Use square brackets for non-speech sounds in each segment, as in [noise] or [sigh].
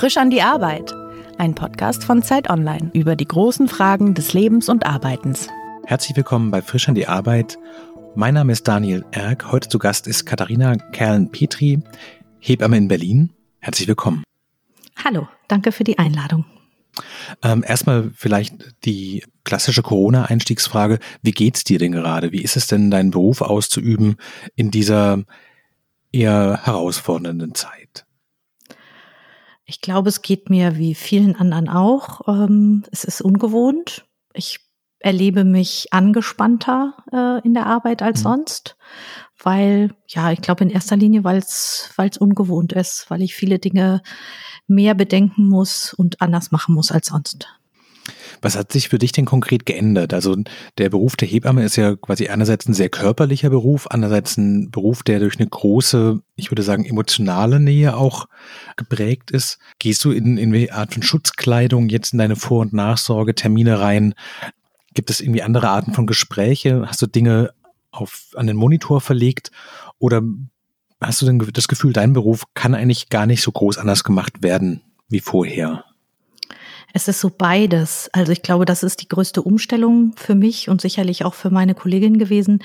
Frisch an die Arbeit. Ein Podcast von Zeit Online über die großen Fragen des Lebens und Arbeitens. Herzlich willkommen bei Frisch an die Arbeit. Mein Name ist Daniel Erck. Heute zu Gast ist Katharina Kerlen-Petri, Hebamme in Berlin. Herzlich willkommen. Hallo, danke für die Einladung. Ähm, erstmal vielleicht die klassische Corona-Einstiegsfrage. Wie geht's dir denn gerade? Wie ist es denn, deinen Beruf auszuüben in dieser eher herausfordernden Zeit? Ich glaube, es geht mir wie vielen anderen auch. Ähm, es ist ungewohnt. Ich erlebe mich angespannter äh, in der Arbeit als mhm. sonst, weil, ja, ich glaube in erster Linie, weil es weil es ungewohnt ist, weil ich viele Dinge mehr bedenken muss und anders machen muss als sonst. Was hat sich für dich denn konkret geändert? Also der Beruf der Hebamme ist ja quasi einerseits ein sehr körperlicher Beruf, andererseits ein Beruf, der durch eine große, ich würde sagen, emotionale Nähe auch geprägt ist. Gehst du in, in eine Art von Schutzkleidung jetzt in deine Vor- und Nachsorgetermine rein? Gibt es irgendwie andere Arten von Gespräche? Hast du Dinge auf, an den Monitor verlegt? Oder hast du denn das Gefühl, dein Beruf kann eigentlich gar nicht so groß anders gemacht werden wie vorher? Es ist so beides. Also ich glaube, das ist die größte Umstellung für mich und sicherlich auch für meine Kollegin gewesen.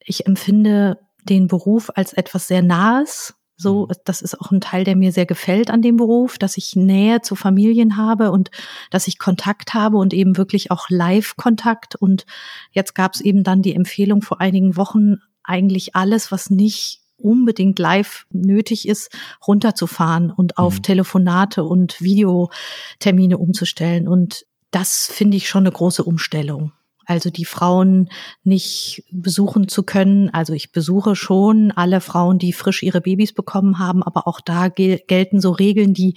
Ich empfinde den Beruf als etwas sehr Nahes. So, mhm. das ist auch ein Teil, der mir sehr gefällt an dem Beruf, dass ich Nähe zu Familien habe und dass ich Kontakt habe und eben wirklich auch Live-Kontakt. Und jetzt gab es eben dann die Empfehlung vor einigen Wochen, eigentlich alles, was nicht unbedingt live nötig ist, runterzufahren und auf mhm. Telefonate und Videotermine umzustellen. Und das finde ich schon eine große Umstellung. Also die Frauen nicht besuchen zu können. Also ich besuche schon alle Frauen, die frisch ihre Babys bekommen haben, aber auch da gel gelten so Regeln, die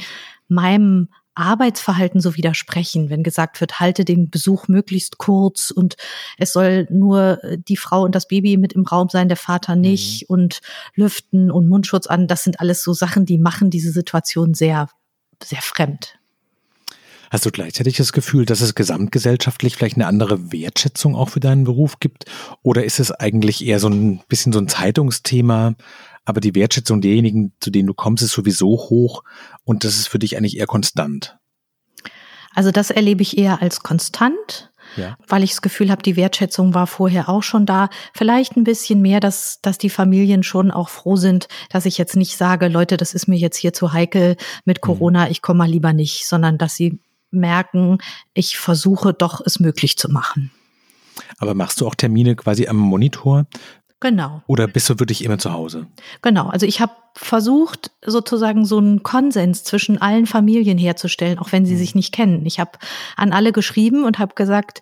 meinem Arbeitsverhalten so widersprechen, wenn gesagt wird, halte den Besuch möglichst kurz und es soll nur äh, die Frau und das Baby mit im Raum sein, der Vater nicht mhm. und lüften und Mundschutz an. Das sind alles so Sachen, die machen diese Situation sehr, sehr fremd. Hast du gleichzeitig das Gefühl, dass es gesamtgesellschaftlich vielleicht eine andere Wertschätzung auch für deinen Beruf gibt? Oder ist es eigentlich eher so ein bisschen so ein Zeitungsthema? Aber die Wertschätzung derjenigen, zu denen du kommst, ist sowieso hoch und das ist für dich eigentlich eher konstant. Also das erlebe ich eher als konstant. Ja. weil ich das Gefühl habe, die Wertschätzung war vorher auch schon da. Vielleicht ein bisschen mehr, dass, dass die Familien schon auch froh sind, dass ich jetzt nicht sage, Leute, das ist mir jetzt hier zu heikel mit mhm. Corona, ich komme mal lieber nicht, sondern dass sie merken, ich versuche doch es möglich zu machen. Aber machst du auch Termine quasi am Monitor? Genau. Oder bist du wirklich immer zu Hause? Genau. Also ich habe versucht, sozusagen so einen Konsens zwischen allen Familien herzustellen, auch wenn sie mhm. sich nicht kennen. Ich habe an alle geschrieben und habe gesagt,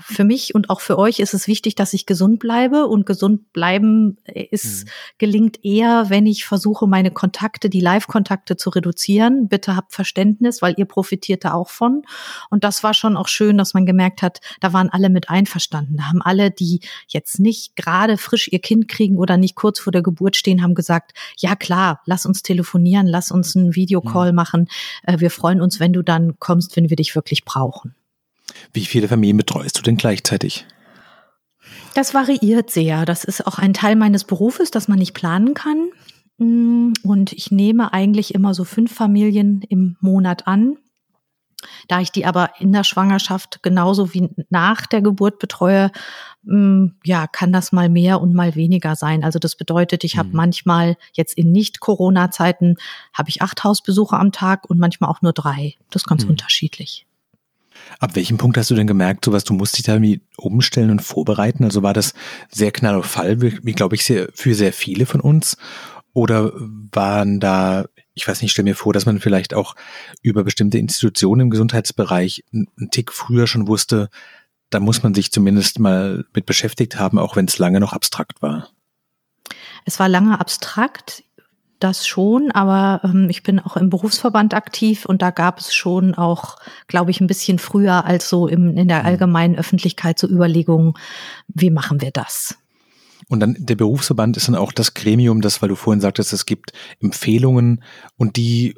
für mich und auch für euch ist es wichtig, dass ich gesund bleibe und gesund bleiben ist mhm. gelingt eher, wenn ich versuche, meine Kontakte, die Live-Kontakte zu reduzieren. Bitte habt Verständnis, weil ihr profitiert da auch von. Und das war schon auch schön, dass man gemerkt hat, da waren alle mit einverstanden. Da haben alle, die jetzt nicht gerade frisch ihr Kind kriegen oder nicht kurz vor der Geburt stehen, haben gesagt, ja klar, lass uns telefonieren, lass uns einen Videocall mhm. machen. Äh, wir freuen uns, wenn du dann kommst, wenn wir dich wirklich brauchen. Wie viele Familien betreust du denn gleichzeitig? Das variiert sehr. Das ist auch ein Teil meines Berufes, dass man nicht planen kann. Mm, und ich nehme eigentlich immer so fünf Familien im Monat an. Da ich die aber in der Schwangerschaft genauso wie nach der Geburt betreue, mm, ja, kann das mal mehr und mal weniger sein. Also das bedeutet, ich habe mhm. manchmal jetzt in Nicht-Corona-Zeiten habe ich acht Hausbesuche am Tag und manchmal auch nur drei. Das ist ganz mhm. unterschiedlich. Ab welchem Punkt hast du denn gemerkt, sowas, du musst dich da irgendwie umstellen und vorbereiten? Also war das sehr knall auf Fall, wie, wie glaube ich, sehr, für sehr viele von uns? Oder waren da, ich weiß nicht, stell mir vor, dass man vielleicht auch über bestimmte Institutionen im Gesundheitsbereich einen Tick früher schon wusste, da muss man sich zumindest mal mit beschäftigt haben, auch wenn es lange noch abstrakt war. Es war lange abstrakt das schon, aber ähm, ich bin auch im Berufsverband aktiv und da gab es schon auch, glaube ich, ein bisschen früher als so im, in der mhm. allgemeinen Öffentlichkeit so Überlegungen, wie machen wir das? Und dann der Berufsverband ist dann auch das Gremium, das, weil du vorhin sagtest, es gibt Empfehlungen und die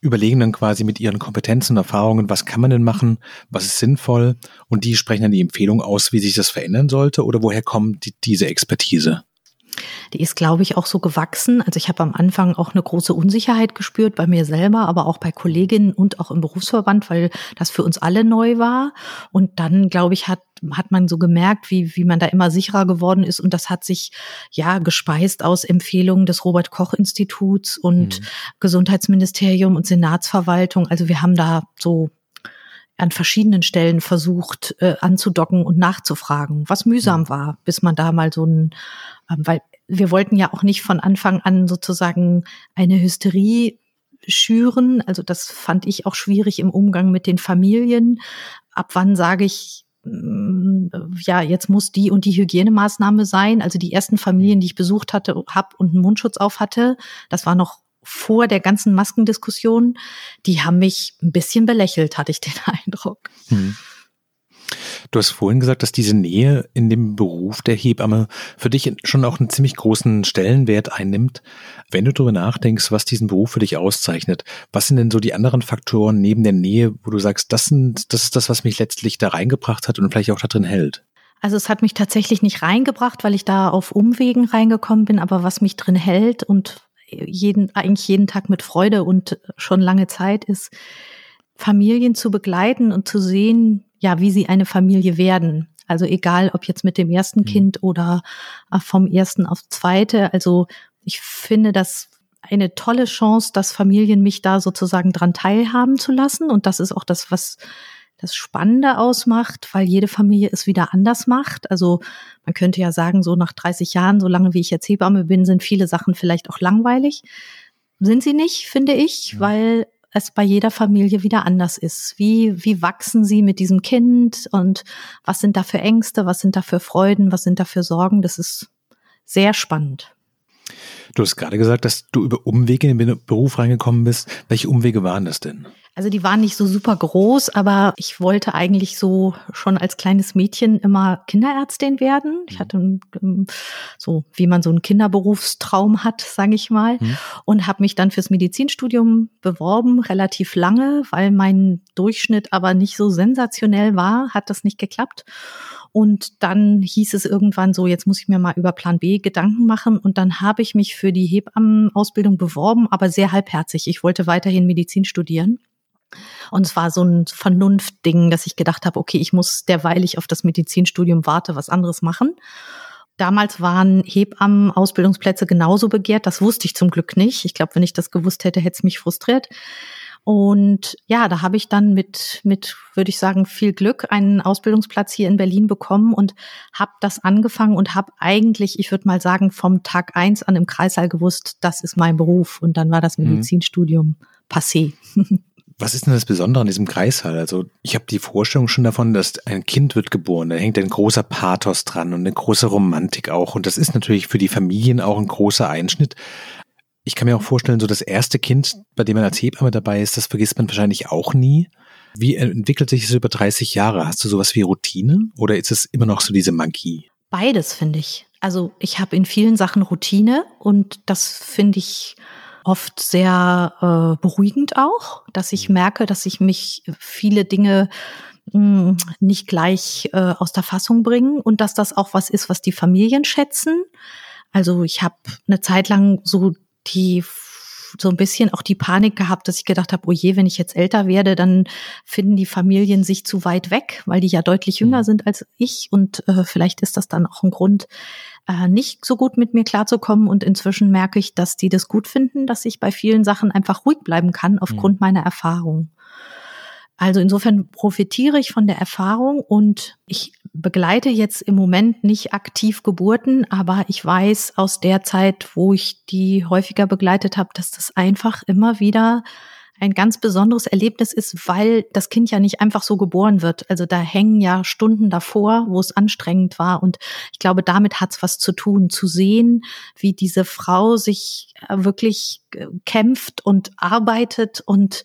überlegen dann quasi mit ihren Kompetenzen und Erfahrungen, was kann man denn machen, was ist sinnvoll und die sprechen dann die Empfehlung aus, wie sich das verändern sollte oder woher kommt die, diese Expertise? Die ist, glaube ich, auch so gewachsen. Also ich habe am Anfang auch eine große Unsicherheit gespürt bei mir selber, aber auch bei Kolleginnen und auch im Berufsverband, weil das für uns alle neu war. Und dann, glaube ich, hat hat man so gemerkt, wie, wie man da immer sicherer geworden ist. Und das hat sich ja gespeist aus Empfehlungen des Robert Koch Instituts und mhm. Gesundheitsministerium und Senatsverwaltung. Also wir haben da so an verschiedenen Stellen versucht äh, anzudocken und nachzufragen, was mühsam mhm. war, bis man da mal so ein, weil wir wollten ja auch nicht von Anfang an sozusagen eine Hysterie schüren. Also das fand ich auch schwierig im Umgang mit den Familien. Ab wann sage ich, mm, ja, jetzt muss die und die Hygienemaßnahme sein. Also die ersten Familien, die ich besucht hatte, hab und einen Mundschutz auf hatte, das war noch vor der ganzen Maskendiskussion, die haben mich ein bisschen belächelt, hatte ich den [laughs] Eindruck. Hm. Du hast vorhin gesagt, dass diese Nähe in dem Beruf der Hebamme für dich schon auch einen ziemlich großen Stellenwert einnimmt. Wenn du darüber nachdenkst, was diesen Beruf für dich auszeichnet, was sind denn so die anderen Faktoren neben der Nähe, wo du sagst, das, sind, das ist das, was mich letztlich da reingebracht hat und vielleicht auch da drin hält? Also es hat mich tatsächlich nicht reingebracht, weil ich da auf Umwegen reingekommen bin, aber was mich drin hält und jeden, eigentlich jeden Tag mit Freude und schon lange Zeit ist, Familien zu begleiten und zu sehen, ja, wie sie eine Familie werden. Also egal, ob jetzt mit dem ersten mhm. Kind oder äh, vom ersten aufs zweite. Also ich finde das eine tolle Chance, dass Familien mich da sozusagen dran teilhaben zu lassen. Und das ist auch das, was das Spannende ausmacht, weil jede Familie es wieder anders macht. Also man könnte ja sagen, so nach 30 Jahren, so lange wie ich jetzt Hebamme bin, sind viele Sachen vielleicht auch langweilig. Sind sie nicht, finde ich, weil es bei jeder Familie wieder anders ist. Wie, wie wachsen sie mit diesem Kind und was sind da für Ängste, was sind da für Freuden, was sind da für Sorgen? Das ist sehr spannend. Du hast gerade gesagt, dass du über Umwege in den Beruf reingekommen bist. Welche Umwege waren das denn? Also die waren nicht so super groß, aber ich wollte eigentlich so schon als kleines Mädchen immer Kinderärztin werden. Ich hatte so, wie man so einen Kinderberufstraum hat, sage ich mal, mhm. und habe mich dann fürs Medizinstudium beworben, relativ lange, weil mein Durchschnitt aber nicht so sensationell war, hat das nicht geklappt. Und dann hieß es irgendwann so, jetzt muss ich mir mal über Plan B Gedanken machen. Und dann habe ich mich für die Hebammenausbildung beworben, aber sehr halbherzig. Ich wollte weiterhin Medizin studieren. Und es war so ein Vernunftding, dass ich gedacht habe, okay, ich muss derweil ich auf das Medizinstudium warte, was anderes machen. Damals waren Hebammen-Ausbildungsplätze genauso begehrt. Das wusste ich zum Glück nicht. Ich glaube, wenn ich das gewusst hätte, hätte es mich frustriert. Und ja, da habe ich dann mit, mit, würde ich sagen, viel Glück einen Ausbildungsplatz hier in Berlin bekommen und habe das angefangen und habe eigentlich, ich würde mal sagen, vom Tag eins an im Kreissaal gewusst, das ist mein Beruf. Und dann war das mhm. Medizinstudium mhm. passé. [laughs] Was ist denn das Besondere an diesem Kreissaal? Also ich habe die Vorstellung schon davon, dass ein Kind wird geboren, da hängt ein großer Pathos dran und eine große Romantik auch. Und das ist natürlich für die Familien auch ein großer Einschnitt. Ich kann mir auch vorstellen, so das erste Kind, bei dem man als Hebamme dabei ist, das vergisst man wahrscheinlich auch nie. Wie entwickelt sich das über 30 Jahre? Hast du sowas wie Routine oder ist es immer noch so diese Magie? Beides finde ich. Also ich habe in vielen Sachen Routine und das finde ich oft sehr äh, beruhigend auch, dass ich mhm. merke, dass ich mich viele Dinge mh, hm, nicht gleich äh, aus der Fassung bringen und dass das auch was ist, was die Familien schätzen. Also ich habe eine Zeit lang so die so ein bisschen auch die Panik gehabt, dass ich gedacht habe, oh je, wenn ich jetzt älter werde, dann finden die Familien sich zu weit weg, weil die ja deutlich jünger mhm. sind als ich und äh, vielleicht ist das dann auch ein Grund, äh, nicht so gut mit mir klarzukommen. Und inzwischen merke ich, dass die das gut finden, dass ich bei vielen Sachen einfach ruhig bleiben kann aufgrund mhm. meiner Erfahrung. Also insofern profitiere ich von der Erfahrung und ich begleite jetzt im Moment nicht aktiv Geburten, aber ich weiß aus der Zeit, wo ich die häufiger begleitet habe, dass das einfach immer wieder ein ganz besonderes Erlebnis ist, weil das Kind ja nicht einfach so geboren wird. Also da hängen ja Stunden davor, wo es anstrengend war. Und ich glaube, damit hat es was zu tun, zu sehen, wie diese Frau sich äh, wirklich äh, kämpft und arbeitet und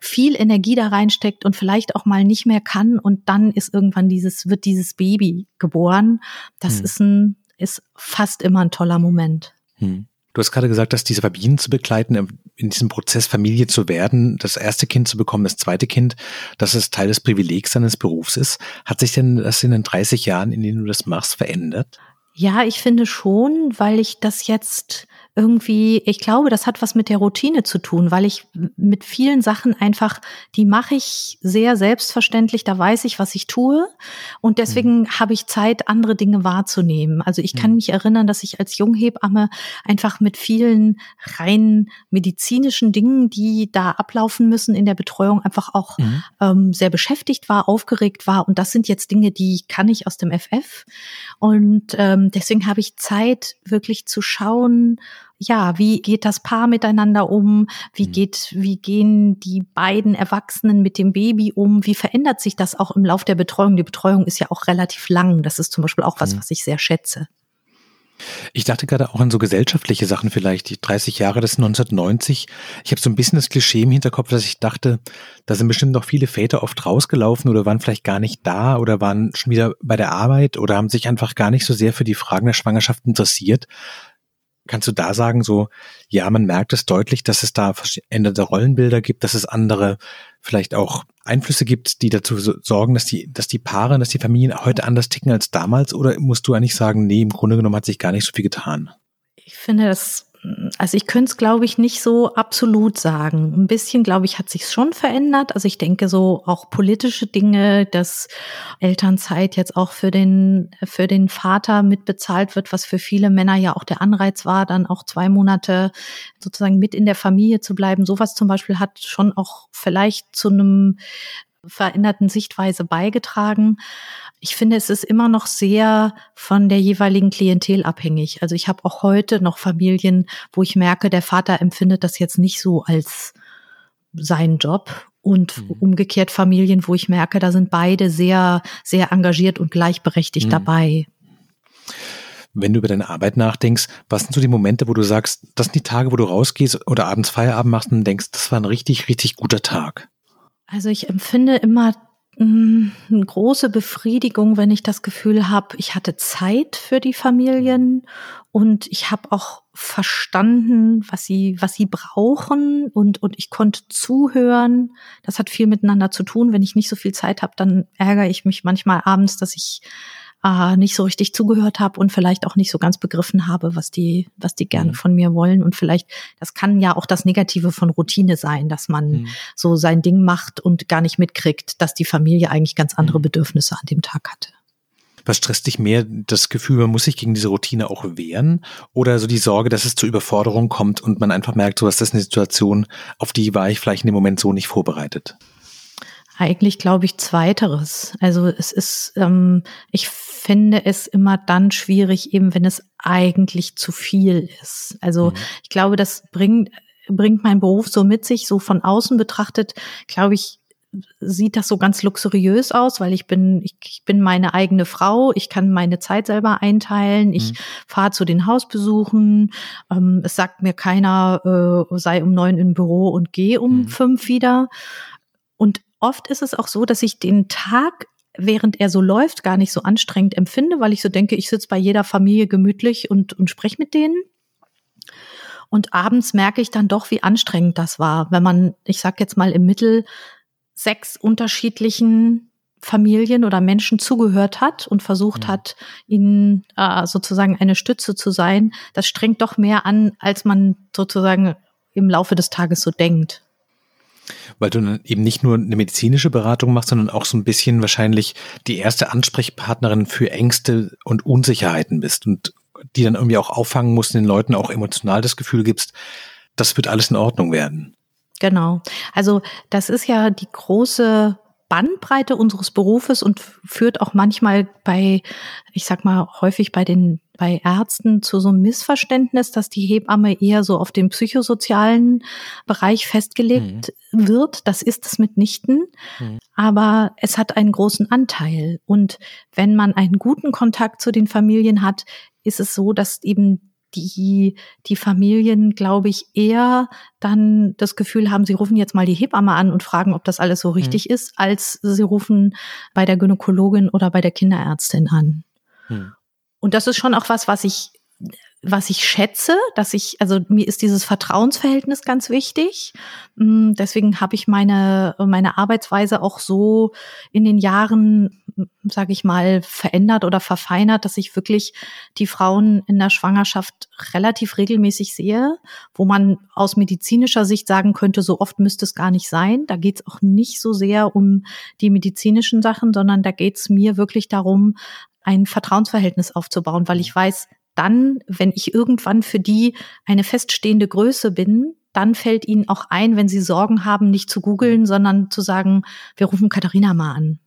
viel Energie da reinsteckt und vielleicht auch mal nicht mehr kann. Und dann ist irgendwann dieses, wird dieses Baby geboren. Das hm. ist ein, ist fast immer ein toller Moment. Hm. Du hast gerade gesagt, dass diese Familien zu begleiten, in diesem Prozess Familie zu werden, das erste Kind zu bekommen, das zweite Kind, dass es Teil des Privilegs seines Berufs ist. Hat sich denn das in den 30 Jahren, in denen du das machst, verändert? Ja, ich finde schon, weil ich das jetzt irgendwie, ich glaube, das hat was mit der Routine zu tun, weil ich mit vielen Sachen einfach, die mache ich sehr selbstverständlich, da weiß ich, was ich tue und deswegen mhm. habe ich Zeit, andere Dinge wahrzunehmen. Also ich kann mhm. mich erinnern, dass ich als Junghebamme einfach mit vielen rein medizinischen Dingen, die da ablaufen müssen in der Betreuung, einfach auch mhm. ähm, sehr beschäftigt war, aufgeregt war und das sind jetzt Dinge, die kann ich aus dem FF und ähm, deswegen habe ich Zeit, wirklich zu schauen, ja, wie geht das Paar miteinander um? Wie mhm. geht, wie gehen die beiden Erwachsenen mit dem Baby um? Wie verändert sich das auch im Lauf der Betreuung? Die Betreuung ist ja auch relativ lang. Das ist zum Beispiel auch was, mhm. was ich sehr schätze. Ich dachte gerade auch an so gesellschaftliche Sachen vielleicht. Die 30 Jahre des 1990. Ich habe so ein bisschen das Klischee im Hinterkopf, dass ich dachte, da sind bestimmt noch viele Väter oft rausgelaufen oder waren vielleicht gar nicht da oder waren schon wieder bei der Arbeit oder haben sich einfach gar nicht so sehr für die Fragen der Schwangerschaft interessiert, Kannst du da sagen, so, ja, man merkt es deutlich, dass es da veränderte Rollenbilder gibt, dass es andere vielleicht auch Einflüsse gibt, die dazu sorgen, dass die, dass die Paare, dass die Familien heute anders ticken als damals? Oder musst du eigentlich sagen, nee, im Grunde genommen hat sich gar nicht so viel getan? Ich finde, das also ich könnte es, glaube ich, nicht so absolut sagen. Ein bisschen, glaube ich, hat sich schon verändert. Also ich denke so auch politische Dinge, dass Elternzeit jetzt auch für den, für den Vater mitbezahlt wird, was für viele Männer ja auch der Anreiz war, dann auch zwei Monate sozusagen mit in der Familie zu bleiben. Sowas zum Beispiel hat schon auch vielleicht zu einem veränderten Sichtweise beigetragen. Ich finde, es ist immer noch sehr von der jeweiligen Klientel abhängig. Also ich habe auch heute noch Familien, wo ich merke, der Vater empfindet das jetzt nicht so als seinen Job und mhm. umgekehrt Familien, wo ich merke, da sind beide sehr, sehr engagiert und gleichberechtigt mhm. dabei. Wenn du über deine Arbeit nachdenkst, was sind so die Momente, wo du sagst, das sind die Tage, wo du rausgehst oder abends Feierabend machst und denkst, das war ein richtig, richtig guter Tag? Also ich empfinde immer mm, eine große Befriedigung, wenn ich das Gefühl habe, ich hatte Zeit für die Familien und ich habe auch verstanden, was sie, was sie brauchen und, und ich konnte zuhören. Das hat viel miteinander zu tun. Wenn ich nicht so viel Zeit habe, dann ärgere ich mich manchmal abends, dass ich äh, nicht so richtig zugehört habe und vielleicht auch nicht so ganz begriffen habe, was die, was die gerne mhm. von mir wollen. Und vielleicht, das kann ja auch das Negative von Routine sein, dass man mhm. so sein Ding macht und gar nicht mitkriegt, dass die Familie eigentlich ganz andere mhm. Bedürfnisse an dem Tag hatte. Was stresst dich mehr? Das Gefühl, man muss sich gegen diese Routine auch wehren? Oder so die Sorge, dass es zur Überforderung kommt und man einfach merkt, so was das ist eine Situation, auf die war ich vielleicht in dem Moment so nicht vorbereitet? Eigentlich glaube ich zweiteres. Also es ist, ähm, ich finde es immer dann schwierig, eben wenn es eigentlich zu viel ist. Also mhm. ich glaube, das bringt bringt mein Beruf so mit sich, so von außen betrachtet, glaube ich, sieht das so ganz luxuriös aus, weil ich bin, ich, ich bin meine eigene Frau, ich kann meine Zeit selber einteilen, ich mhm. fahre zu den Hausbesuchen, ähm, es sagt mir keiner, äh, sei um neun im Büro und geh um mhm. fünf wieder. Und oft ist es auch so, dass ich den Tag während er so läuft, gar nicht so anstrengend empfinde, weil ich so denke, ich sitze bei jeder Familie gemütlich und, und spreche mit denen. Und abends merke ich dann doch, wie anstrengend das war, wenn man, ich sag jetzt mal im Mittel, sechs unterschiedlichen Familien oder Menschen zugehört hat und versucht mhm. hat, ihnen äh, sozusagen eine Stütze zu sein. Das strengt doch mehr an, als man sozusagen im Laufe des Tages so denkt weil du eben nicht nur eine medizinische Beratung machst, sondern auch so ein bisschen wahrscheinlich die erste Ansprechpartnerin für Ängste und Unsicherheiten bist und die dann irgendwie auch auffangen musst, den Leuten auch emotional das Gefühl gibst, das wird alles in Ordnung werden. Genau. Also das ist ja die große Bandbreite unseres Berufes und führt auch manchmal bei, ich sag mal, häufig bei den bei Ärzten zu so einem Missverständnis, dass die Hebamme eher so auf den psychosozialen Bereich festgelegt mhm. wird. Das ist es mitnichten. Mhm. Aber es hat einen großen Anteil. Und wenn man einen guten Kontakt zu den Familien hat, ist es so, dass eben die, die Familien, glaube ich, eher dann das Gefühl haben, sie rufen jetzt mal die Hebamme an und fragen, ob das alles so richtig mhm. ist, als sie rufen bei der Gynäkologin oder bei der Kinderärztin an. Mhm. Und das ist schon auch was, was ich was ich schätze, dass ich, also mir ist dieses Vertrauensverhältnis ganz wichtig. Mm, deswegen habe ich meine, meine Arbeitsweise auch so in den Jahren, sage ich mal, verändert oder verfeinert, dass ich wirklich die Frauen in der Schwangerschaft relativ regelmäßig sehe, wo man aus medizinischer Sicht sagen könnte, so oft müsste es gar nicht sein. Da geht es auch nicht so sehr um die medizinischen Sachen, sondern da geht es mir wirklich darum, ein Vertrauensverhältnis aufzubauen, weil ich weiß, dann, wenn ich irgendwann für die eine feststehende Größe bin, dann fällt ihnen auch ein, wenn sie Sorgen haben, nicht zu googeln, sondern zu sagen, wir rufen Katharina mal an.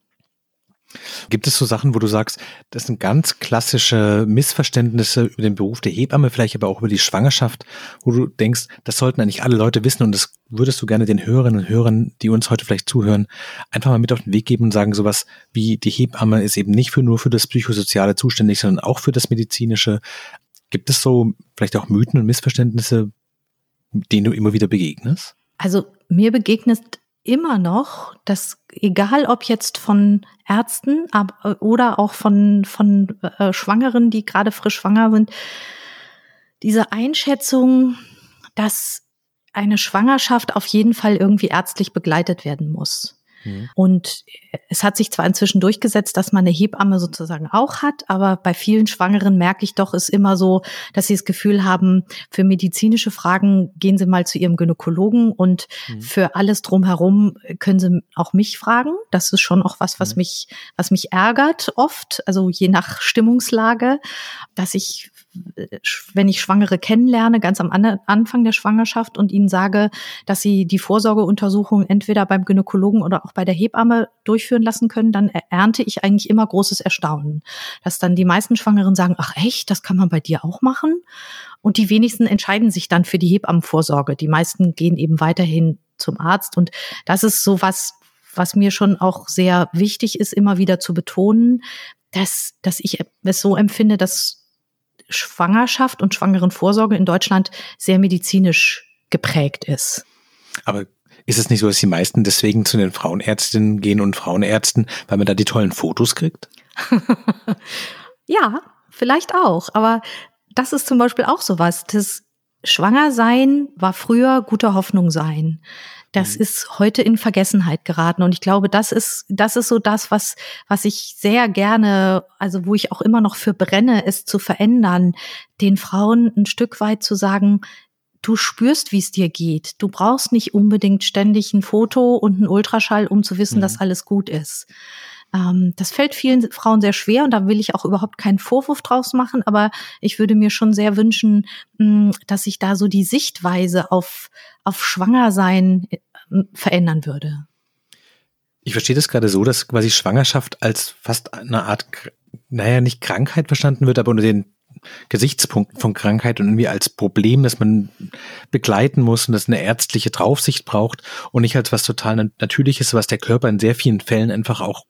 Gibt es so Sachen, wo du sagst, das sind ganz klassische Missverständnisse über den Beruf der Hebamme, vielleicht aber auch über die Schwangerschaft, wo du denkst, das sollten eigentlich alle Leute wissen und das würdest du gerne den Hörerinnen und Hörern, die uns heute vielleicht zuhören, einfach mal mit auf den Weg geben und sagen, sowas wie die Hebamme ist eben nicht für nur für das Psychosoziale zuständig, sondern auch für das Medizinische. Gibt es so vielleicht auch Mythen und Missverständnisse, denen du immer wieder begegnest? Also mir begegnet immer noch, dass egal ob jetzt von Ärzten ab, oder auch von, von äh, Schwangeren, die gerade frisch schwanger sind, diese Einschätzung, dass eine Schwangerschaft auf jeden Fall irgendwie ärztlich begleitet werden muss. Mhm. Und es hat sich zwar inzwischen durchgesetzt, dass man eine Hebamme sozusagen auch hat, aber bei vielen Schwangeren merke ich doch, ist immer so, dass sie das Gefühl haben, für medizinische Fragen gehen sie mal zu ihrem Gynäkologen und mhm. für alles drumherum können sie auch mich fragen. Das ist schon auch was, was mhm. mich, was mich ärgert oft, also je nach Stimmungslage, dass ich wenn ich Schwangere kennenlerne, ganz am Anfang der Schwangerschaft und ihnen sage, dass sie die Vorsorgeuntersuchung entweder beim Gynäkologen oder auch bei der Hebamme durchführen lassen können, dann ernte ich eigentlich immer großes Erstaunen. Dass dann die meisten Schwangeren sagen, ach echt, das kann man bei dir auch machen? Und die wenigsten entscheiden sich dann für die Hebammenvorsorge. Die meisten gehen eben weiterhin zum Arzt. Und das ist so was, was mir schon auch sehr wichtig ist, immer wieder zu betonen, dass, dass ich es so empfinde, dass Schwangerschaft und Schwangerenvorsorge in Deutschland sehr medizinisch geprägt ist. Aber ist es nicht so, dass die meisten deswegen zu den Frauenärztinnen gehen und Frauenärzten, weil man da die tollen Fotos kriegt? [laughs] ja, vielleicht auch. Aber das ist zum Beispiel auch sowas. Das Schwangersein war früher guter Hoffnung sein das mhm. ist heute in Vergessenheit geraten. Und ich glaube, das ist, das ist so das, was, was ich sehr gerne, also wo ich auch immer noch für brenne, es zu verändern, den Frauen ein Stück weit zu sagen, du spürst, wie es dir geht. Du brauchst nicht unbedingt ständig ein Foto und einen Ultraschall, um zu wissen, mhm. dass alles gut ist. Ähm, das fällt vielen Frauen sehr schwer und da will ich auch überhaupt keinen Vorwurf draus machen, aber ich würde mir schon sehr wünschen, mh, dass sich da so die Sichtweise auf, auf Schwangersein äh, verändern würde. Ich verstehe das gerade so, dass quasi Schwangerschaft als fast eine Art, naja, nicht Krankheit verstanden wird, aber unter den Gesichtspunkten von Krankheit und irgendwie als Problem, das man begleiten muss und das eine ärztliche Draufsicht braucht und nicht als was total Natürliches, was der Körper in sehr vielen Fällen einfach auch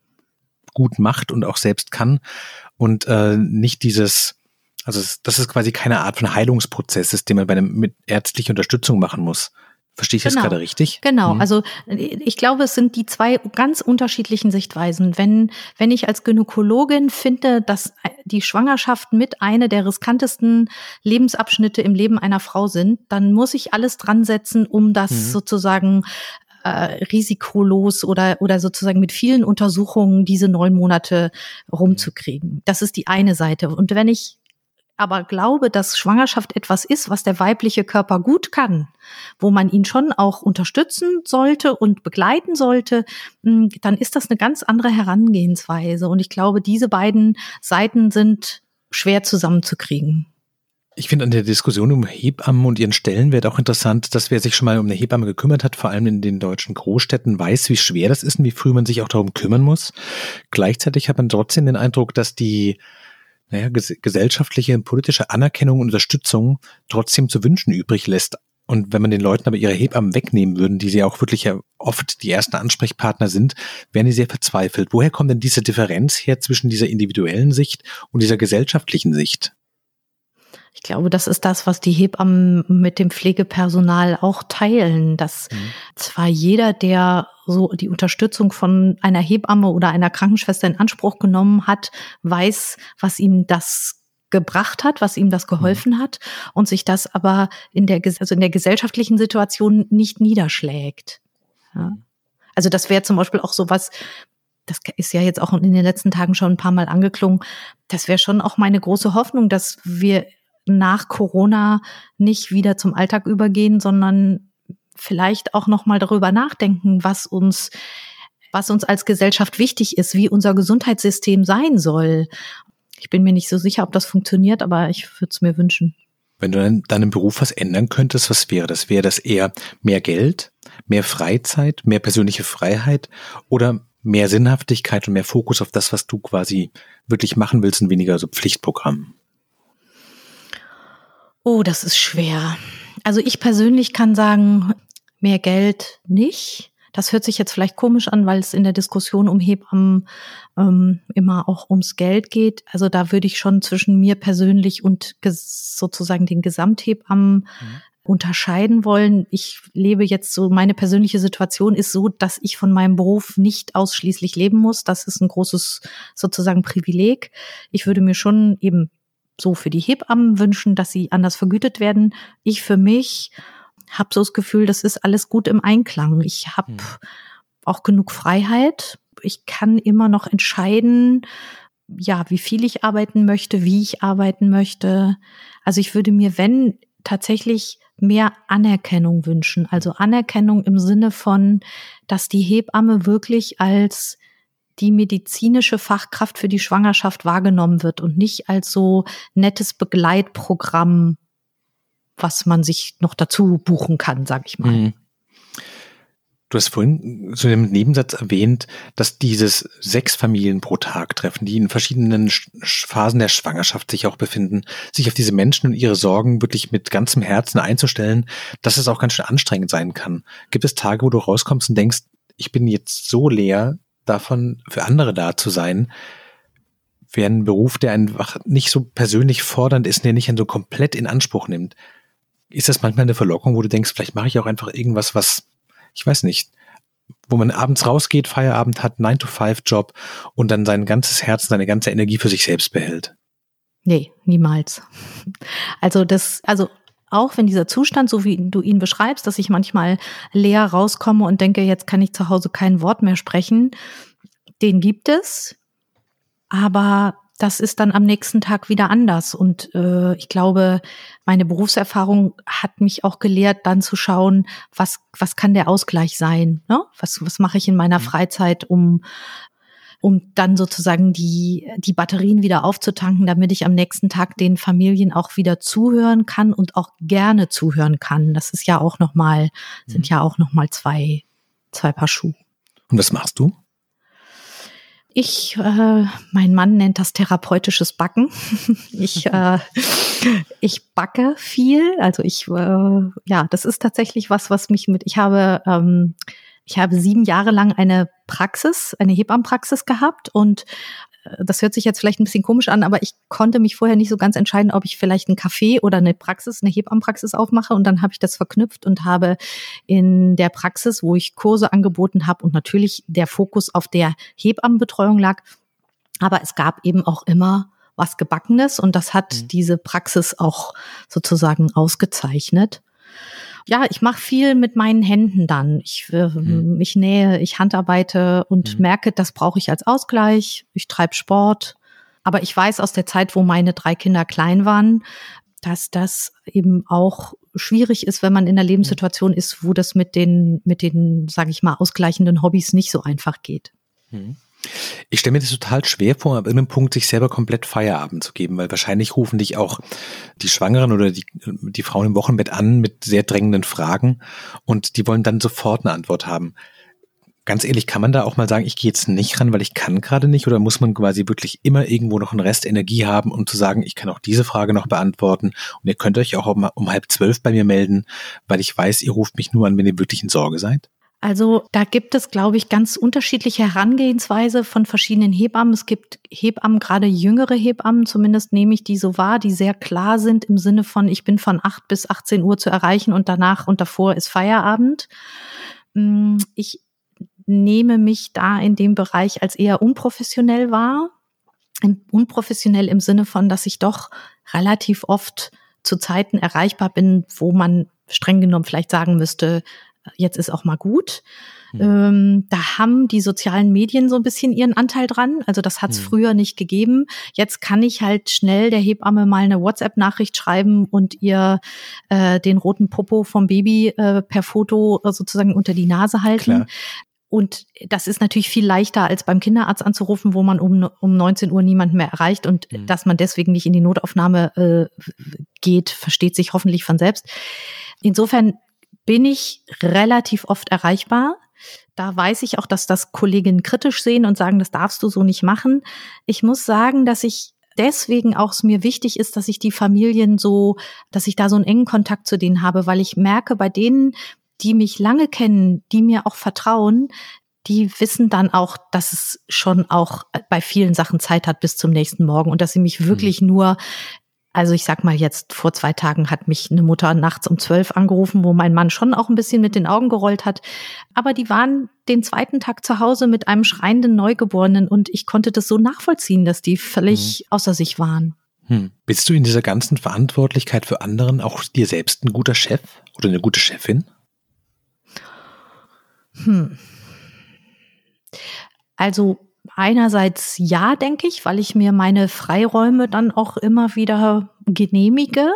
gut macht und auch selbst kann und äh, nicht dieses, also das ist quasi keine Art von Heilungsprozess, den man bei einem mit ärztlicher Unterstützung machen muss. Verstehe ich genau. das gerade richtig? Genau. Mhm. Also ich glaube, es sind die zwei ganz unterschiedlichen Sichtweisen. Wenn, wenn ich als Gynäkologin finde, dass die Schwangerschaft mit einer der riskantesten Lebensabschnitte im Leben einer Frau sind, dann muss ich alles dran setzen, um das mhm. sozusagen äh, risikolos oder, oder sozusagen mit vielen Untersuchungen diese neun Monate rumzukriegen. Das ist die eine Seite. Und wenn ich aber glaube, dass Schwangerschaft etwas ist, was der weibliche Körper gut kann, wo man ihn schon auch unterstützen sollte und begleiten sollte, hm, dann ist das eine ganz andere Herangehensweise. Und ich glaube, diese beiden Seiten sind schwer zusammenzukriegen. Ich finde an der Diskussion um Hebammen und ihren Stellenwert auch interessant, dass wer sich schon mal um eine Hebamme gekümmert hat, vor allem in den deutschen Großstädten, weiß, wie schwer das ist und wie früh man sich auch darum kümmern muss. Gleichzeitig hat man trotzdem den Eindruck, dass die naja, ges gesellschaftliche und politische Anerkennung und Unterstützung trotzdem zu wünschen übrig lässt. Und wenn man den Leuten aber ihre Hebammen wegnehmen würden, die sie auch wirklich ja oft die ersten Ansprechpartner sind, wären die sehr verzweifelt. Woher kommt denn diese Differenz her zwischen dieser individuellen Sicht und dieser gesellschaftlichen Sicht? Ich glaube, das ist das, was die Hebammen mit dem Pflegepersonal auch teilen, dass mhm. zwar jeder, der so die Unterstützung von einer Hebamme oder einer Krankenschwester in Anspruch genommen hat, weiß, was ihm das gebracht hat, was ihm das geholfen hat und sich das aber in der, also in der gesellschaftlichen Situation nicht niederschlägt. Ja. Also das wäre zum Beispiel auch sowas, das ist ja jetzt auch in den letzten Tagen schon ein paar Mal angeklungen. Das wäre schon auch meine große Hoffnung, dass wir nach Corona nicht wieder zum Alltag übergehen, sondern vielleicht auch noch mal darüber nachdenken, was uns was uns als Gesellschaft wichtig ist, wie unser Gesundheitssystem sein soll. Ich bin mir nicht so sicher, ob das funktioniert, aber ich würde es mir wünschen. Wenn du in deinem Beruf was ändern könntest, was wäre das? Wäre das eher mehr Geld, mehr Freizeit, mehr persönliche Freiheit oder mehr Sinnhaftigkeit und mehr Fokus auf das, was du quasi wirklich machen willst und weniger so Pflichtprogramm? Oh, das ist schwer. Also ich persönlich kann sagen, mehr Geld nicht. Das hört sich jetzt vielleicht komisch an, weil es in der Diskussion um Hebammen ähm, immer auch ums Geld geht. Also da würde ich schon zwischen mir persönlich und sozusagen den Gesamthebammen mhm. unterscheiden wollen. Ich lebe jetzt so, meine persönliche Situation ist so, dass ich von meinem Beruf nicht ausschließlich leben muss. Das ist ein großes sozusagen Privileg. Ich würde mir schon eben so für die Hebammen wünschen, dass sie anders vergütet werden. Ich für mich habe so das Gefühl, das ist alles gut im Einklang. Ich habe mhm. auch genug Freiheit. Ich kann immer noch entscheiden, ja, wie viel ich arbeiten möchte, wie ich arbeiten möchte. Also ich würde mir, wenn tatsächlich mehr Anerkennung wünschen. Also Anerkennung im Sinne von, dass die Hebamme wirklich als die medizinische Fachkraft für die Schwangerschaft wahrgenommen wird und nicht als so nettes Begleitprogramm, was man sich noch dazu buchen kann, sag ich mal. Mhm. Du hast vorhin zu dem Nebensatz erwähnt, dass dieses sechs Familien pro Tag treffen, die in verschiedenen Phasen der Schwangerschaft sich auch befinden, sich auf diese Menschen und ihre Sorgen wirklich mit ganzem Herzen einzustellen, dass es auch ganz schön anstrengend sein kann. Gibt es Tage, wo du rauskommst und denkst, ich bin jetzt so leer, davon für andere da zu sein, wäre ein Beruf, der einfach nicht so persönlich fordernd ist, der nicht so komplett in Anspruch nimmt. Ist das manchmal eine Verlockung, wo du denkst, vielleicht mache ich auch einfach irgendwas, was, ich weiß nicht, wo man abends rausgeht, Feierabend hat, 9-to-5-Job und dann sein ganzes Herz, seine ganze Energie für sich selbst behält? Nee, niemals. Also das, also auch wenn dieser Zustand, so wie du ihn beschreibst, dass ich manchmal leer rauskomme und denke, jetzt kann ich zu Hause kein Wort mehr sprechen, den gibt es. Aber das ist dann am nächsten Tag wieder anders. Und äh, ich glaube, meine Berufserfahrung hat mich auch gelehrt, dann zu schauen, was, was kann der Ausgleich sein? Ne? Was, was mache ich in meiner mhm. Freizeit, um um dann sozusagen die, die Batterien wieder aufzutanken, damit ich am nächsten Tag den Familien auch wieder zuhören kann und auch gerne zuhören kann. Das ist ja auch nochmal, mhm. sind ja auch nochmal zwei, zwei Paar Schuhe. Und was machst du? Ich, äh, mein Mann nennt das therapeutisches Backen. [laughs] ich, äh, ich backe viel. Also ich, äh, ja, das ist tatsächlich was, was mich mit. Ich habe ähm, ich habe sieben Jahre lang eine Praxis, eine Hebammenpraxis gehabt und äh, das hört sich jetzt vielleicht ein bisschen komisch an, aber ich konnte mich vorher nicht so ganz entscheiden, ob ich vielleicht ein Café oder eine Praxis, eine Hebammenpraxis aufmache. Und dann habe ich das verknüpft und habe in der Praxis, wo ich Kurse angeboten habe und natürlich der Fokus auf der Hebammenbetreuung lag, aber es gab eben auch immer was Gebackenes und das hat mhm. diese Praxis auch sozusagen ausgezeichnet ja, ich mache viel mit meinen Händen dann. Ich, äh, mhm. ich nähe, ich handarbeite und mhm. merke, das brauche ich als Ausgleich. Ich treibe Sport. Aber ich weiß aus der Zeit, wo meine drei Kinder klein waren, dass das eben auch schwierig ist, wenn man in einer Lebenssituation ist, wo das mit den, mit den, sage ich mal, ausgleichenden Hobbys nicht so einfach geht. Mhm. Ich stelle mir das total schwer vor, ab irgendeinem Punkt sich selber komplett Feierabend zu geben, weil wahrscheinlich rufen dich auch die Schwangeren oder die, die Frauen im Wochenbett an mit sehr drängenden Fragen und die wollen dann sofort eine Antwort haben. Ganz ehrlich, kann man da auch mal sagen, ich gehe jetzt nicht ran, weil ich kann gerade nicht, oder muss man quasi wirklich immer irgendwo noch einen Rest Energie haben, um zu sagen, ich kann auch diese Frage noch beantworten und ihr könnt euch auch um, um halb zwölf bei mir melden, weil ich weiß, ihr ruft mich nur an, wenn ihr wirklich in Sorge seid? Also da gibt es, glaube ich, ganz unterschiedliche Herangehensweise von verschiedenen Hebammen. Es gibt Hebammen, gerade jüngere Hebammen, zumindest nehme ich die so wahr, die sehr klar sind im Sinne von, ich bin von 8 bis 18 Uhr zu erreichen und danach und davor ist Feierabend. Mm, ich nehme mich da in dem Bereich als eher unprofessionell wahr. unprofessionell im Sinne von, dass ich doch relativ oft zu Zeiten erreichbar bin, wo man streng genommen vielleicht sagen müsste, jetzt ist auch mal gut. Mhm. Ähm, da haben die sozialen Medien so ein bisschen ihren Anteil dran. Also das hat es mhm. früher nicht gegeben. Jetzt kann ich halt schnell der Hebamme mal eine WhatsApp-Nachricht schreiben und ihr äh, den roten Popo vom Baby äh, per Foto sozusagen unter die Nase halten. Klar. Und das ist natürlich viel leichter, als beim Kinderarzt anzurufen, wo man um, um 19 Uhr niemanden mehr erreicht und mhm. dass man deswegen nicht in die Notaufnahme äh, geht, versteht sich hoffentlich von selbst. Insofern bin ich relativ oft erreichbar. Da weiß ich auch, dass das Kolleginnen kritisch sehen und sagen, das darfst du so nicht machen. Ich muss sagen, dass ich deswegen auch es mir wichtig ist, dass ich die Familien so, dass ich da so einen engen Kontakt zu denen habe, weil ich merke, bei denen, die mich lange kennen, die mir auch vertrauen, die wissen dann auch, dass es schon auch bei vielen Sachen Zeit hat bis zum nächsten Morgen und dass sie mich wirklich mhm. nur also ich sag mal jetzt, vor zwei Tagen hat mich eine Mutter nachts um zwölf angerufen, wo mein Mann schon auch ein bisschen mit den Augen gerollt hat. Aber die waren den zweiten Tag zu Hause mit einem schreienden Neugeborenen und ich konnte das so nachvollziehen, dass die völlig mhm. außer sich waren. Hm. Bist du in dieser ganzen Verantwortlichkeit für anderen auch dir selbst ein guter Chef oder eine gute Chefin? Hm. Also einerseits ja, denke ich, weil ich mir meine Freiräume dann auch immer wieder genehmige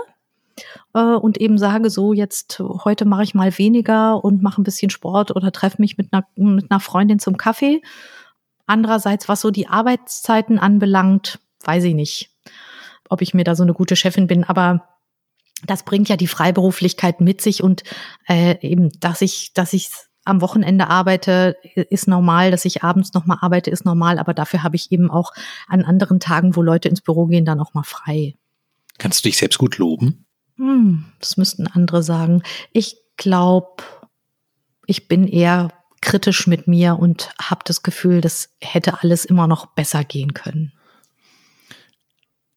äh, und eben sage, so jetzt heute mache ich mal weniger und mache ein bisschen Sport oder treffe mich mit einer, mit einer Freundin zum Kaffee. Andererseits, was so die Arbeitszeiten anbelangt, weiß ich nicht, ob ich mir da so eine gute Chefin bin, aber das bringt ja die Freiberuflichkeit mit sich und äh, eben, dass ich, dass ich am Wochenende arbeite, ist normal, dass ich abends nochmal arbeite, ist normal, aber dafür habe ich eben auch an anderen Tagen, wo Leute ins Büro gehen, dann auch mal frei. Kannst du dich selbst gut loben? Hm, das müssten andere sagen. Ich glaube, ich bin eher kritisch mit mir und habe das Gefühl, das hätte alles immer noch besser gehen können.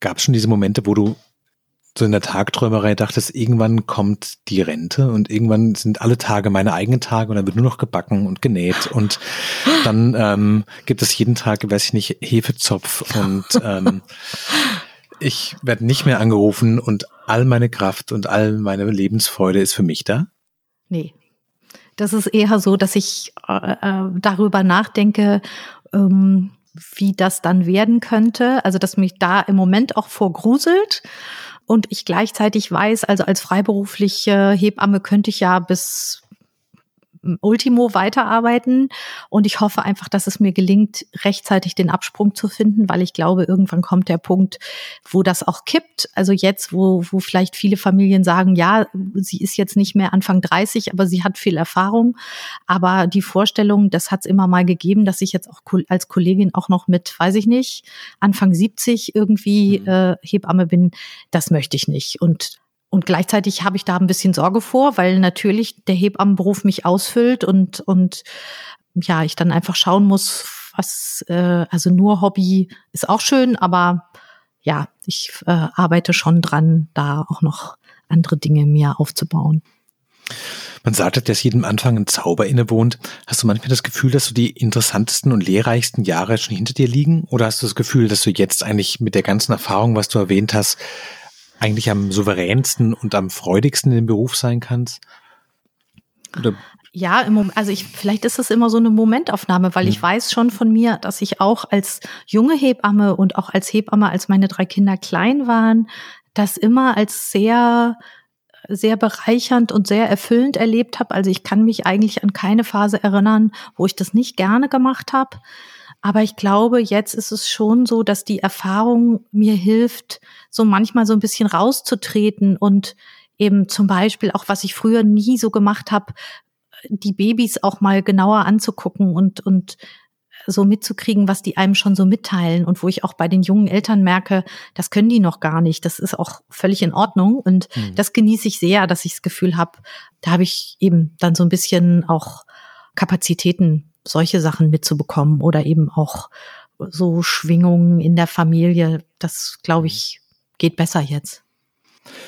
Gab es schon diese Momente, wo du so in der Tagträumerei dachtest, irgendwann kommt die Rente und irgendwann sind alle Tage meine eigenen Tage und dann wird nur noch gebacken und genäht und dann ähm, gibt es jeden Tag, weiß ich nicht, Hefezopf und ähm, [laughs] ich werde nicht mehr angerufen und all meine Kraft und all meine Lebensfreude ist für mich da? Nee. Das ist eher so, dass ich äh, äh darüber nachdenke, ähm, wie das dann werden könnte. Also, dass mich da im Moment auch vorgruselt und ich gleichzeitig weiß, also als freiberufliche Hebamme könnte ich ja bis Ultimo weiterarbeiten. Und ich hoffe einfach, dass es mir gelingt, rechtzeitig den Absprung zu finden, weil ich glaube, irgendwann kommt der Punkt, wo das auch kippt. Also jetzt, wo, wo vielleicht viele Familien sagen, ja, sie ist jetzt nicht mehr Anfang 30, aber sie hat viel Erfahrung. Aber die Vorstellung, das hat es immer mal gegeben, dass ich jetzt auch als Kollegin auch noch mit, weiß ich nicht, Anfang 70 irgendwie mhm. äh, Hebamme bin, das möchte ich nicht. Und und gleichzeitig habe ich da ein bisschen Sorge vor, weil natürlich der Hebammenberuf mich ausfüllt und, und ja, ich dann einfach schauen muss, was, äh, also nur Hobby ist auch schön, aber ja, ich äh, arbeite schon dran, da auch noch andere Dinge mir aufzubauen. Man sagt, dass jedem Anfang ein Zauber innewohnt. Hast du manchmal das Gefühl, dass so die interessantesten und lehrreichsten Jahre schon hinter dir liegen? Oder hast du das Gefühl, dass du jetzt eigentlich mit der ganzen Erfahrung, was du erwähnt hast, eigentlich am souveränsten und am freudigsten in dem Beruf sein kannst? Oder ja, im Moment, also ich, vielleicht ist es immer so eine Momentaufnahme, weil ja. ich weiß schon von mir, dass ich auch als junge Hebamme und auch als Hebamme, als meine drei Kinder klein waren, das immer als sehr, sehr bereichernd und sehr erfüllend erlebt habe. Also ich kann mich eigentlich an keine Phase erinnern, wo ich das nicht gerne gemacht habe. Aber ich glaube, jetzt ist es schon so, dass die Erfahrung mir hilft, so manchmal so ein bisschen rauszutreten und eben zum Beispiel auch, was ich früher nie so gemacht habe, die Babys auch mal genauer anzugucken und, und so mitzukriegen, was die einem schon so mitteilen und wo ich auch bei den jungen Eltern merke, das können die noch gar nicht. Das ist auch völlig in Ordnung und mhm. das genieße ich sehr, dass ich das Gefühl habe, da habe ich eben dann so ein bisschen auch Kapazitäten solche Sachen mitzubekommen oder eben auch so Schwingungen in der Familie. Das, glaube ich, geht besser jetzt.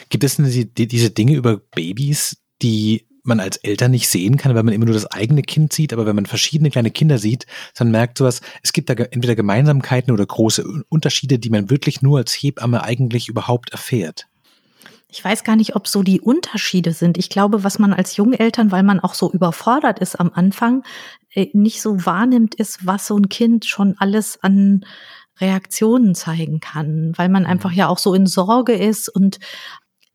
Gibt es denn diese Dinge über Babys, die man als Eltern nicht sehen kann, weil man immer nur das eigene Kind sieht, aber wenn man verschiedene kleine Kinder sieht, dann merkt sowas, es gibt da entweder Gemeinsamkeiten oder große Unterschiede, die man wirklich nur als Hebamme eigentlich überhaupt erfährt. Ich weiß gar nicht, ob so die Unterschiede sind. Ich glaube, was man als Jungeltern, weil man auch so überfordert ist am Anfang, nicht so wahrnimmt, ist, was so ein Kind schon alles an Reaktionen zeigen kann, weil man einfach mhm. ja auch so in Sorge ist und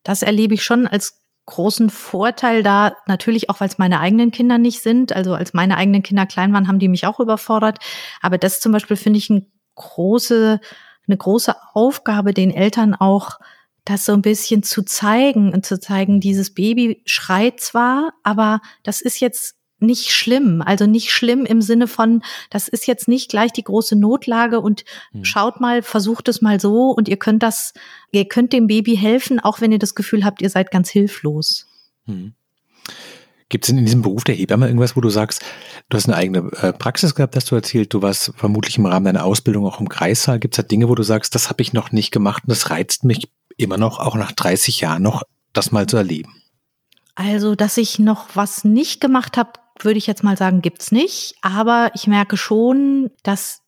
das erlebe ich schon als großen Vorteil da, natürlich auch, weil es meine eigenen Kinder nicht sind. Also als meine eigenen Kinder klein waren, haben die mich auch überfordert. Aber das zum Beispiel finde ich ein große, eine große Aufgabe, den Eltern auch das so ein bisschen zu zeigen und zu zeigen, dieses Baby schreit zwar, aber das ist jetzt nicht schlimm. Also nicht schlimm im Sinne von, das ist jetzt nicht gleich die große Notlage und hm. schaut mal, versucht es mal so und ihr könnt das, ihr könnt dem Baby helfen, auch wenn ihr das Gefühl habt, ihr seid ganz hilflos. Hm. Gibt es in diesem Beruf der Hebamme irgendwas, wo du sagst, du hast eine eigene äh, Praxis gehabt, hast du erzählt, du warst vermutlich im Rahmen deiner Ausbildung auch im Kreissaal. Gibt es da Dinge, wo du sagst, das habe ich noch nicht gemacht und das reizt mich immer noch, auch nach 30 Jahren noch, das mal zu erleben? Also, dass ich noch was nicht gemacht habe, würde ich jetzt mal sagen, gibt's nicht. Aber ich merke schon, dass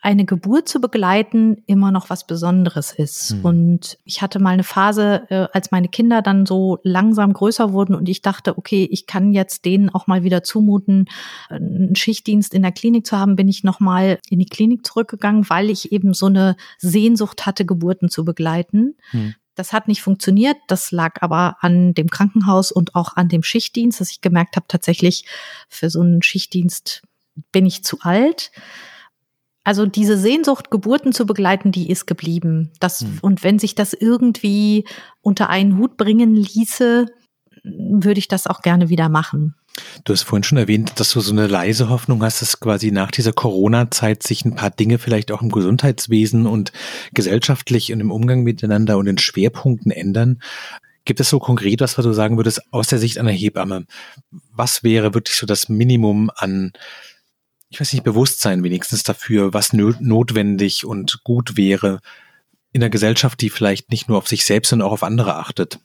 eine Geburt zu begleiten immer noch was Besonderes ist. Mhm. Und ich hatte mal eine Phase, äh, als meine Kinder dann so langsam größer wurden und ich dachte, okay, ich kann jetzt denen auch mal wieder zumuten, einen Schichtdienst in der Klinik zu haben, bin ich nochmal in die Klinik zurückgegangen, weil ich eben so eine Sehnsucht hatte, Geburten zu begleiten. Mhm. Das hat nicht funktioniert. Das lag aber an dem Krankenhaus und auch an dem Schichtdienst, dass ich gemerkt habe, tatsächlich für so einen Schichtdienst bin ich zu alt. Also diese Sehnsucht, Geburten zu begleiten, die ist geblieben. Das, hm. Und wenn sich das irgendwie unter einen Hut bringen ließe, würde ich das auch gerne wieder machen. Du hast vorhin schon erwähnt, dass du so eine leise Hoffnung hast, dass quasi nach dieser Corona-Zeit sich ein paar Dinge vielleicht auch im Gesundheitswesen und gesellschaftlich und im Umgang miteinander und in Schwerpunkten ändern. Gibt es so konkret was, was du sagen würdest aus der Sicht einer Hebamme? Was wäre wirklich so das Minimum an, ich weiß nicht, Bewusstsein wenigstens dafür, was notwendig und gut wäre in einer Gesellschaft, die vielleicht nicht nur auf sich selbst, sondern auch auf andere achtet?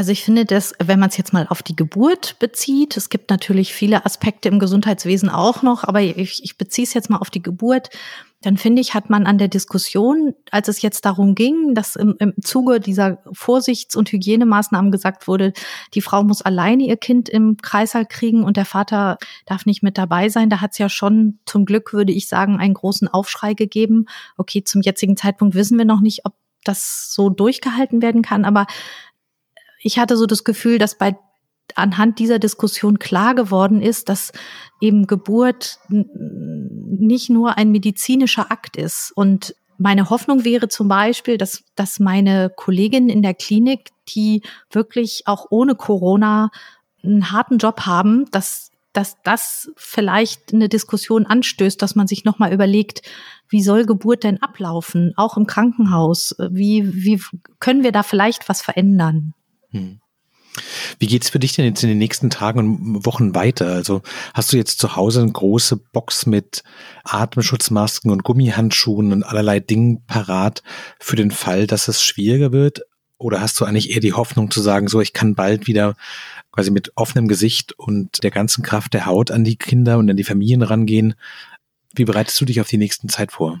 Also ich finde das, wenn man es jetzt mal auf die Geburt bezieht, es gibt natürlich viele Aspekte im Gesundheitswesen auch noch, aber ich, ich beziehe es jetzt mal auf die Geburt, dann finde ich, hat man an der Diskussion, als es jetzt darum ging, dass im, im Zuge dieser Vorsichts- und Hygienemaßnahmen gesagt wurde, die Frau muss alleine ihr Kind im Kreißsaal kriegen und der Vater darf nicht mit dabei sein, da hat es ja schon zum Glück, würde ich sagen, einen großen Aufschrei gegeben. Okay, zum jetzigen Zeitpunkt wissen wir noch nicht, ob das so durchgehalten werden kann, aber ich hatte so das Gefühl, dass bei anhand dieser Diskussion klar geworden ist, dass eben Geburt nicht nur ein medizinischer Akt ist. Und meine Hoffnung wäre zum Beispiel, dass, dass meine Kolleginnen in der Klinik, die wirklich auch ohne Corona einen harten Job haben, dass, dass das vielleicht eine Diskussion anstößt, dass man sich nochmal überlegt, wie soll Geburt denn ablaufen, auch im Krankenhaus? Wie, wie können wir da vielleicht was verändern? Hm. Wie geht's für dich denn jetzt in den nächsten Tagen und Wochen weiter? Also hast du jetzt zu Hause eine große Box mit Atemschutzmasken und Gummihandschuhen und allerlei Dingen parat für den Fall, dass es schwieriger wird? Oder hast du eigentlich eher die Hoffnung zu sagen, so ich kann bald wieder quasi mit offenem Gesicht und der ganzen Kraft der Haut an die Kinder und an die Familien rangehen? Wie bereitest du dich auf die nächsten Zeit vor?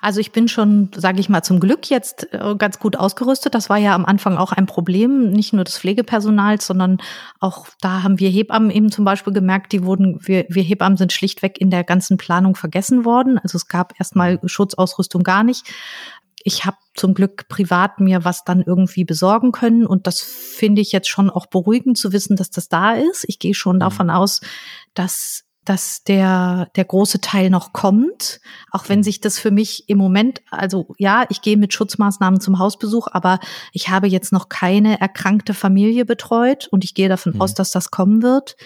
Also ich bin schon, sage ich mal, zum Glück jetzt äh, ganz gut ausgerüstet. Das war ja am Anfang auch ein Problem, nicht nur des Pflegepersonals, sondern auch da haben wir Hebammen eben zum Beispiel gemerkt, die wurden, wir, wir Hebammen sind schlichtweg in der ganzen Planung vergessen worden. Also es gab erstmal Schutzausrüstung gar nicht. Ich habe zum Glück privat mir was dann irgendwie besorgen können und das finde ich jetzt schon auch beruhigend zu wissen, dass das da ist. Ich gehe schon mhm. davon aus, dass dass der, der große Teil noch kommt, auch wenn sich das für mich im Moment, also ja, ich gehe mit Schutzmaßnahmen zum Hausbesuch, aber ich habe jetzt noch keine erkrankte Familie betreut und ich gehe davon mhm. aus, dass das kommen wird.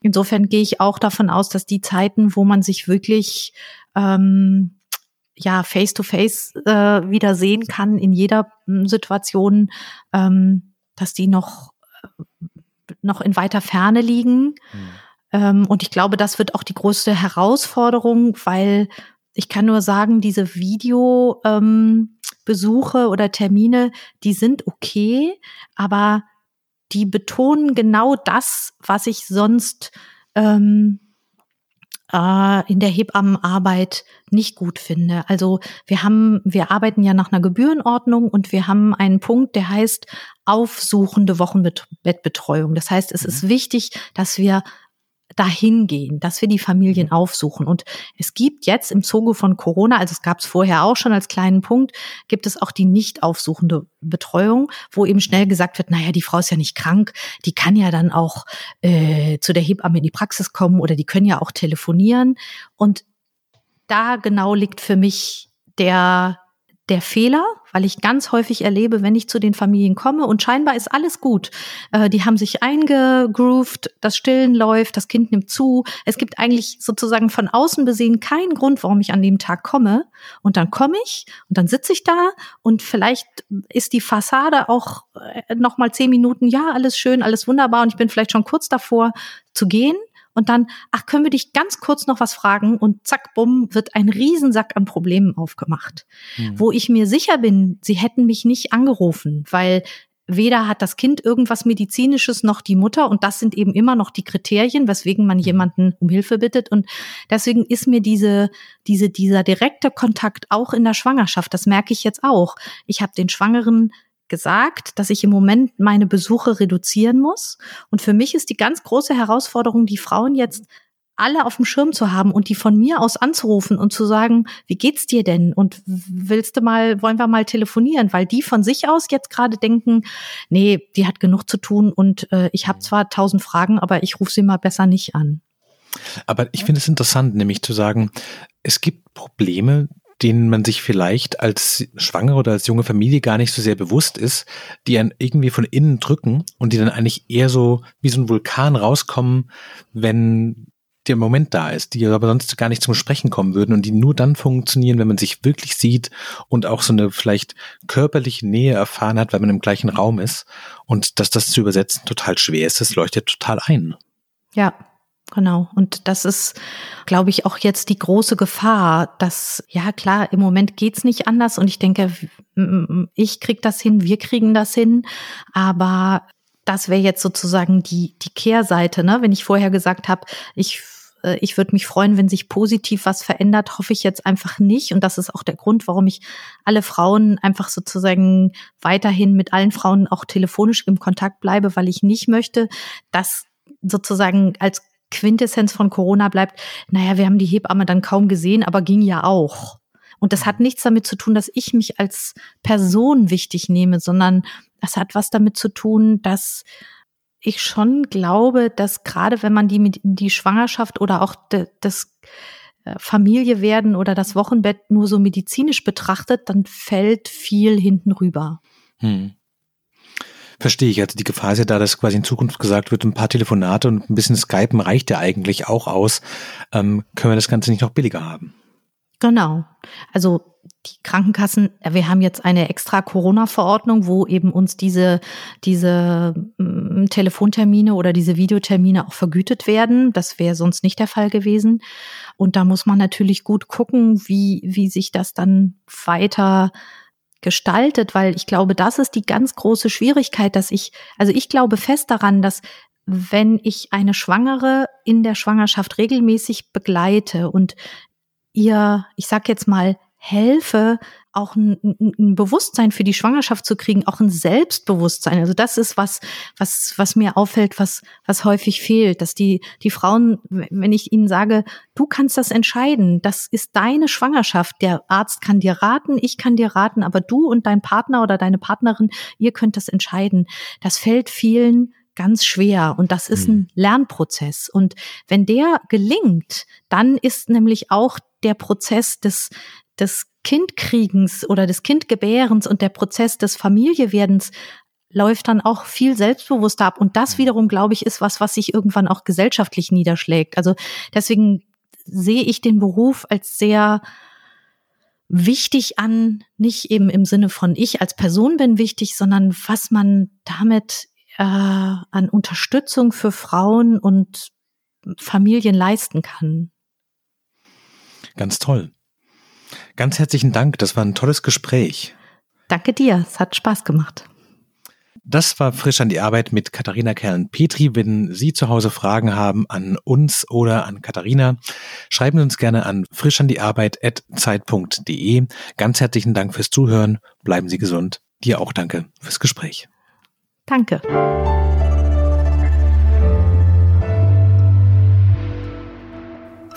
Insofern gehe ich auch davon aus, dass die Zeiten, wo man sich wirklich ähm, ja face to face äh, wieder sehen kann in jeder hm, Situation, ähm, dass die noch noch in weiter Ferne liegen. Mhm. Ähm, und ich glaube, das wird auch die größte Herausforderung, weil ich kann nur sagen, diese Videobesuche ähm, oder Termine, die sind okay, aber die betonen genau das, was ich sonst ähm, äh, in der Hebammenarbeit nicht gut finde. Also wir haben, wir arbeiten ja nach einer Gebührenordnung und wir haben einen Punkt, der heißt aufsuchende Wochenbettbetreuung. Das heißt, es ist mhm. wichtig, dass wir dahin gehen, dass wir die Familien mhm. aufsuchen. Und es gibt jetzt im Zuge von Corona, also es gab es vorher auch schon als kleinen Punkt, gibt es auch die nicht aufsuchende Betreuung, wo eben schnell gesagt wird, naja, die Frau ist ja nicht krank, die kann ja dann auch äh, zu der Hebamme in die Praxis kommen oder die können ja auch telefonieren. Und da genau liegt für mich der der Fehler, weil ich ganz häufig erlebe, wenn ich zu den Familien komme und scheinbar ist alles gut. Äh, die haben sich eingegroovt, das Stillen läuft, das Kind nimmt zu. Es gibt eigentlich sozusagen von außen besehen keinen Grund, warum ich an dem Tag komme. Und dann komme ich und dann sitze ich da und vielleicht ist die Fassade auch äh, noch mal zehn Minuten, ja, alles schön, alles wunderbar und ich bin vielleicht schon kurz davor zu gehen und dann, ach, können wir dich ganz kurz noch was fragen und zack, bumm, wird ein Riesensack an Problemen aufgemacht. Mhm. Wo ich mir sicher bin, sie hätten mich nicht angerufen, weil weder hat das Kind irgendwas medizinisches noch die Mutter und das sind eben immer noch die Kriterien, weswegen man mhm. jemanden um Hilfe bittet und deswegen ist mir diese diese dieser direkte Kontakt auch in der Schwangerschaft, das merke ich jetzt auch. Ich habe den Schwangeren gesagt, dass ich im Moment meine Besuche reduzieren muss. Und für mich ist die ganz große Herausforderung, die Frauen jetzt alle auf dem Schirm zu haben und die von mir aus anzurufen und zu sagen, wie geht's dir denn? Und willst du mal, wollen wir mal telefonieren? Weil die von sich aus jetzt gerade denken, nee, die hat genug zu tun und äh, ich habe zwar tausend Fragen, aber ich rufe sie mal besser nicht an. Aber ich finde es interessant, nämlich zu sagen, es gibt Probleme, denen man sich vielleicht als Schwangere oder als junge Familie gar nicht so sehr bewusst ist, die einen irgendwie von innen drücken und die dann eigentlich eher so wie so ein Vulkan rauskommen, wenn der Moment da ist, die aber sonst gar nicht zum Sprechen kommen würden und die nur dann funktionieren, wenn man sich wirklich sieht und auch so eine vielleicht körperliche Nähe erfahren hat, weil man im gleichen Raum ist. Und dass das zu übersetzen total schwer ist, das leuchtet total ein. Ja, Genau. Und das ist, glaube ich, auch jetzt die große Gefahr, dass, ja klar, im Moment geht's nicht anders und ich denke, ich krieg das hin, wir kriegen das hin, aber das wäre jetzt sozusagen die, die Kehrseite, ne? Wenn ich vorher gesagt habe, ich äh, ich würde mich freuen, wenn sich positiv was verändert, hoffe ich jetzt einfach nicht. Und das ist auch der Grund, warum ich alle Frauen einfach sozusagen weiterhin mit allen Frauen auch telefonisch im Kontakt bleibe, weil ich nicht möchte, dass sozusagen als Quintessenz von Corona bleibt, naja, wir haben die Hebamme dann kaum gesehen, aber ging ja auch. Und das hat nichts damit zu tun, dass ich mich als Person wichtig nehme, sondern das hat was damit zu tun, dass ich schon glaube, dass gerade wenn man die, die Schwangerschaft oder auch das äh, Familie werden oder das Wochenbett nur so medizinisch betrachtet, dann fällt viel hinten rüber. Hm. Verstehe ich. Also die Gefahr ist ja da, dass quasi in Zukunft gesagt wird, ein paar Telefonate und ein bisschen Skypen reicht ja eigentlich auch aus. Ähm, können wir das Ganze nicht noch billiger haben? Genau. Also die Krankenkassen, wir haben jetzt eine extra Corona-Verordnung, wo eben uns diese, diese mm, Telefontermine oder diese Videotermine auch vergütet werden. Das wäre sonst nicht der Fall gewesen. Und da muss man natürlich gut gucken, wie, wie sich das dann weiter gestaltet, weil ich glaube, das ist die ganz große Schwierigkeit, dass ich, also ich glaube fest daran, dass wenn ich eine Schwangere in der Schwangerschaft regelmäßig begleite und ihr, ich sag jetzt mal, helfe, auch ein, ein, Bewusstsein für die Schwangerschaft zu kriegen, auch ein Selbstbewusstsein. Also das ist was, was, was mir auffällt, was, was häufig fehlt, dass die, die Frauen, wenn ich ihnen sage, du kannst das entscheiden, das ist deine Schwangerschaft. Der Arzt kann dir raten, ich kann dir raten, aber du und dein Partner oder deine Partnerin, ihr könnt das entscheiden. Das fällt vielen ganz schwer und das ist ein mhm. Lernprozess. Und wenn der gelingt, dann ist nämlich auch der Prozess des, des Kindkriegens oder des Kindgebärens und der Prozess des Familiewerdens läuft dann auch viel selbstbewusster ab. Und das mhm. wiederum, glaube ich, ist was, was sich irgendwann auch gesellschaftlich niederschlägt. Also deswegen sehe ich den Beruf als sehr wichtig an, nicht eben im Sinne von ich als Person bin wichtig, sondern was man damit äh, an Unterstützung für Frauen und Familien leisten kann. Ganz toll. Ganz herzlichen Dank, das war ein tolles Gespräch. Danke dir, es hat Spaß gemacht. Das war frisch an die Arbeit mit Katharina Kerlen-Petri. Wenn Sie zu Hause Fragen haben an uns oder an Katharina, schreiben Sie uns gerne an frischandiarbeit.zeit.de. Ganz herzlichen Dank fürs Zuhören. Bleiben Sie gesund. Dir auch danke fürs Gespräch. Danke.